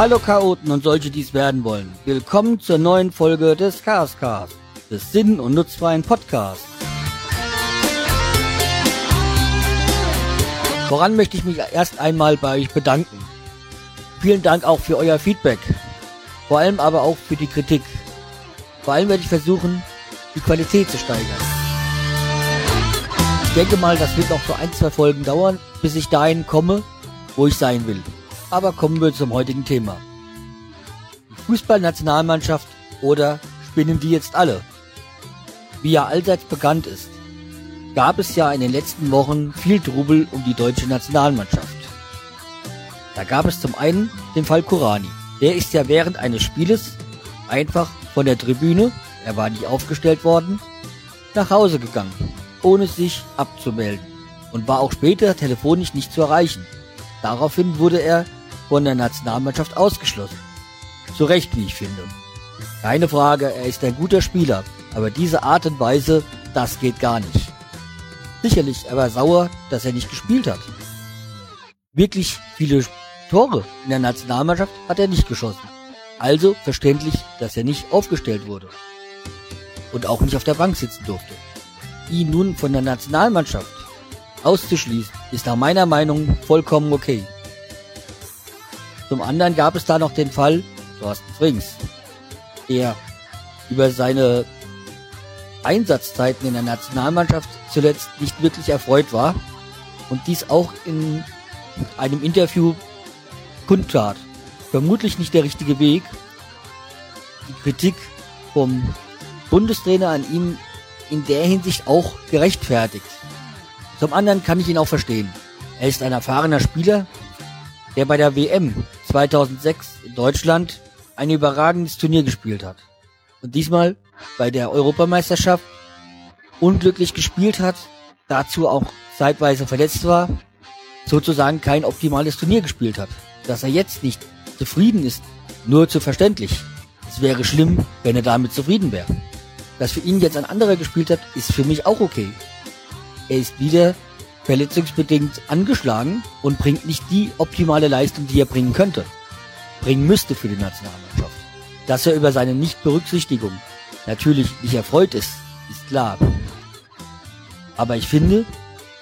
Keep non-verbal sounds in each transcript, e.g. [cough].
Hallo Chaoten und solche, die es werden wollen. Willkommen zur neuen Folge des Chaoscast, des sinn- und nutzfreien Podcasts. Voran möchte ich mich erst einmal bei euch bedanken. Vielen Dank auch für euer Feedback. Vor allem aber auch für die Kritik. Vor allem werde ich versuchen, die Qualität zu steigern. Ich denke mal, das wird noch so ein, zwei Folgen dauern, bis ich dahin komme, wo ich sein will. Aber kommen wir zum heutigen Thema. Fußballnationalmannschaft oder spinnen die jetzt alle? Wie ja allseits bekannt ist, gab es ja in den letzten Wochen viel Trubel um die deutsche Nationalmannschaft. Da gab es zum einen den Fall Kurani. Der ist ja während eines Spieles einfach von der Tribüne, er war nicht aufgestellt worden, nach Hause gegangen, ohne sich abzumelden und war auch später telefonisch nicht zu erreichen. Daraufhin wurde er von der Nationalmannschaft ausgeschlossen. Zu Recht, wie ich finde. Keine Frage, er ist ein guter Spieler, aber diese Art und Weise, das geht gar nicht. Sicherlich, er war sauer, dass er nicht gespielt hat. Wirklich viele Tore in der Nationalmannschaft hat er nicht geschossen. Also verständlich, dass er nicht aufgestellt wurde. Und auch nicht auf der Bank sitzen durfte. Ihn nun von der Nationalmannschaft auszuschließen, ist nach meiner Meinung vollkommen okay. Zum anderen gab es da noch den Fall Thorsten Frings, der über seine Einsatzzeiten in der Nationalmannschaft zuletzt nicht wirklich erfreut war und dies auch in einem Interview kundtat. Vermutlich nicht der richtige Weg. Die Kritik vom Bundestrainer an ihm in der Hinsicht auch gerechtfertigt. Zum anderen kann ich ihn auch verstehen. Er ist ein erfahrener Spieler, der bei der WM 2006 in Deutschland ein überragendes Turnier gespielt hat. Und diesmal bei der Europameisterschaft unglücklich gespielt hat, dazu auch zeitweise verletzt war, sozusagen kein optimales Turnier gespielt hat. Dass er jetzt nicht zufrieden ist, nur zu verständlich. Es wäre schlimm, wenn er damit zufrieden wäre. Dass für ihn jetzt ein anderer gespielt hat, ist für mich auch okay. Er ist wieder verletzungsbedingt angeschlagen und bringt nicht die optimale Leistung, die er bringen könnte. Bringen müsste für die Nationalmannschaft. Dass er über seine Nichtberücksichtigung natürlich nicht erfreut ist, ist klar. Aber ich finde,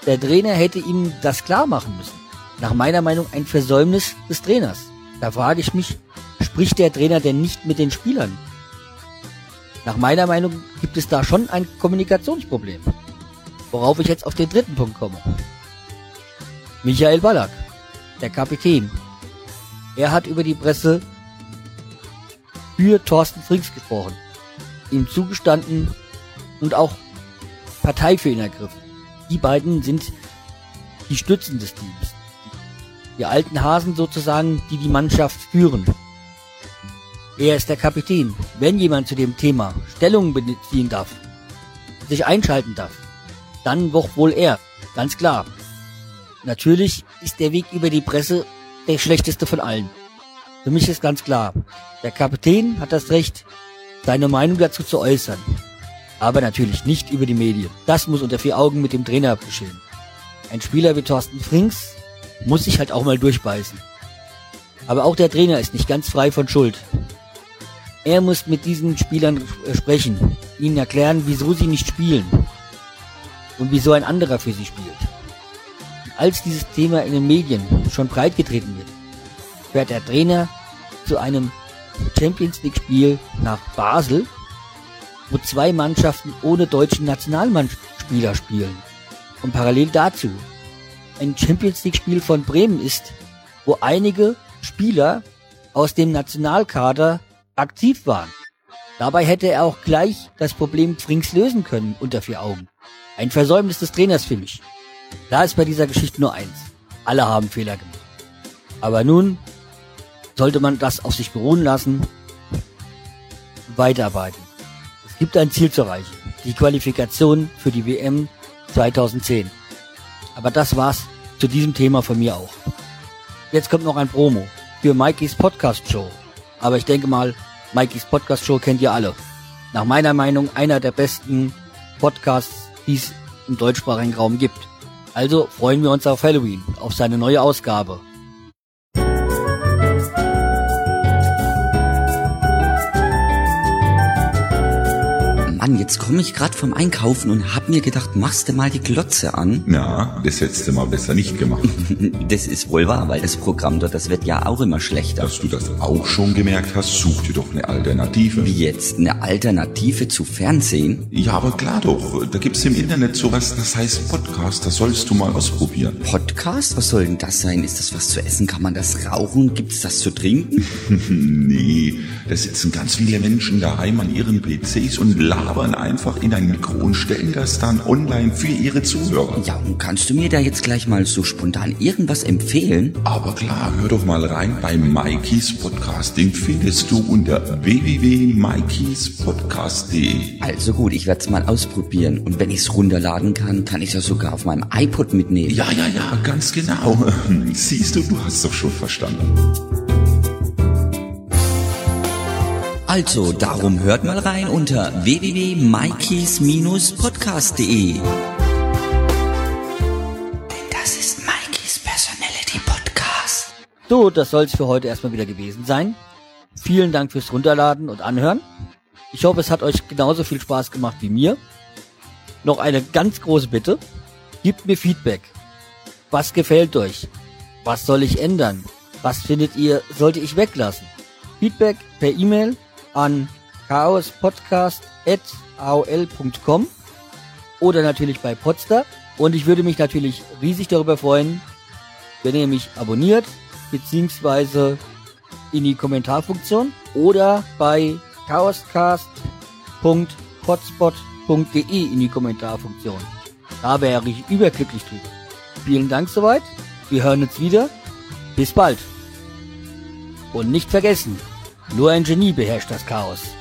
der Trainer hätte ihm das klar machen müssen. Nach meiner Meinung ein Versäumnis des Trainers. Da frage ich mich, spricht der Trainer denn nicht mit den Spielern? Nach meiner Meinung gibt es da schon ein Kommunikationsproblem. Worauf ich jetzt auf den dritten Punkt komme. Michael Ballack, der Kapitän. Er hat über die Presse für Thorsten Frings gesprochen, ihm zugestanden und auch Partei für ihn ergriffen. Die beiden sind die Stützen des Teams. Die alten Hasen sozusagen, die die Mannschaft führen. Er ist der Kapitän. Wenn jemand zu dem Thema Stellung beziehen darf, sich einschalten darf, dann doch wohl er. Ganz klar. Natürlich ist der Weg über die Presse der schlechteste von allen. Für mich ist ganz klar, der Kapitän hat das Recht, seine Meinung dazu zu äußern. Aber natürlich nicht über die Medien. Das muss unter vier Augen mit dem Trainer geschehen. Ein Spieler wie Thorsten Frings muss sich halt auch mal durchbeißen. Aber auch der Trainer ist nicht ganz frei von Schuld. Er muss mit diesen Spielern sprechen, ihnen erklären, wieso sie nicht spielen und wieso ein anderer für sie spielt. Als dieses Thema in den Medien schon breitgetreten wird, fährt der Trainer zu einem Champions League Spiel nach Basel, wo zwei Mannschaften ohne deutschen Nationalmannspieler spielen. Und parallel dazu ein Champions League Spiel von Bremen ist, wo einige Spieler aus dem Nationalkader aktiv waren. Dabei hätte er auch gleich das Problem Frings lösen können unter vier Augen. Ein Versäumnis des Trainers für mich. Da ist bei dieser Geschichte nur eins. Alle haben Fehler gemacht. Aber nun sollte man das auf sich beruhen lassen und weiterarbeiten. Es gibt ein Ziel zu erreichen. Die Qualifikation für die WM 2010. Aber das war's zu diesem Thema von mir auch. Jetzt kommt noch ein Promo für Mikeys Podcast Show. Aber ich denke mal, Mikeys Podcast Show kennt ihr alle. Nach meiner Meinung einer der besten Podcasts, die es im deutschsprachigen Raum gibt. Also freuen wir uns auf Halloween, auf seine neue Ausgabe. Mann, jetzt komme ich gerade vom Einkaufen und hab mir gedacht, machst du mal die Glotze an? Na, das hättest du mal besser nicht gemacht. [laughs] Das ist wohl wahr, weil das Programm dort, das wird ja auch immer schlechter. Dass du das auch schon gemerkt hast, such dir doch eine Alternative. Wie jetzt? Eine Alternative zu Fernsehen? Ja, aber klar doch. Da gibt's im Internet sowas, das heißt Podcast. Das sollst du mal ausprobieren. Podcast? Was soll denn das sein? Ist das was zu essen? Kann man das rauchen? Gibt's das zu trinken? [laughs] nee, da sitzen ganz viele Menschen daheim an ihren PCs und labern einfach in ein Mikro und stellen das dann online für ihre Zuhörer. Ja, und kannst du mir da jetzt gleich mal so spontan irgendwas empfehlen? Aber klar, hör doch mal rein bei Mikeys Podcast. Den findest du unter www.mikeyspodcast.de. Also gut, ich werde es mal ausprobieren. Und wenn ich es runterladen kann, kann ich es ja sogar auf meinem iPod mitnehmen. Ja, ja, ja, ganz genau. [laughs] Siehst du, du hast doch schon verstanden. Also, darum hört mal rein unter www.mikeys-podcast.de. Denn das ist Mikeys Personality Podcast. So, das soll's für heute erstmal wieder gewesen sein. Vielen Dank fürs Runterladen und Anhören. Ich hoffe, es hat euch genauso viel Spaß gemacht wie mir. Noch eine ganz große Bitte. Gebt mir Feedback. Was gefällt euch? Was soll ich ändern? Was findet ihr, sollte ich weglassen? Feedback per E-Mail an chaospodcast.aol.com oder natürlich bei Podster. Und ich würde mich natürlich riesig darüber freuen, wenn ihr mich abonniert, beziehungsweise in die Kommentarfunktion oder bei chaoscast.hotspot.de in die Kommentarfunktion. Da wäre ich überglücklich drüber. Vielen Dank soweit. Wir hören uns wieder. Bis bald. Und nicht vergessen, nur ein Genie beherrscht das Chaos.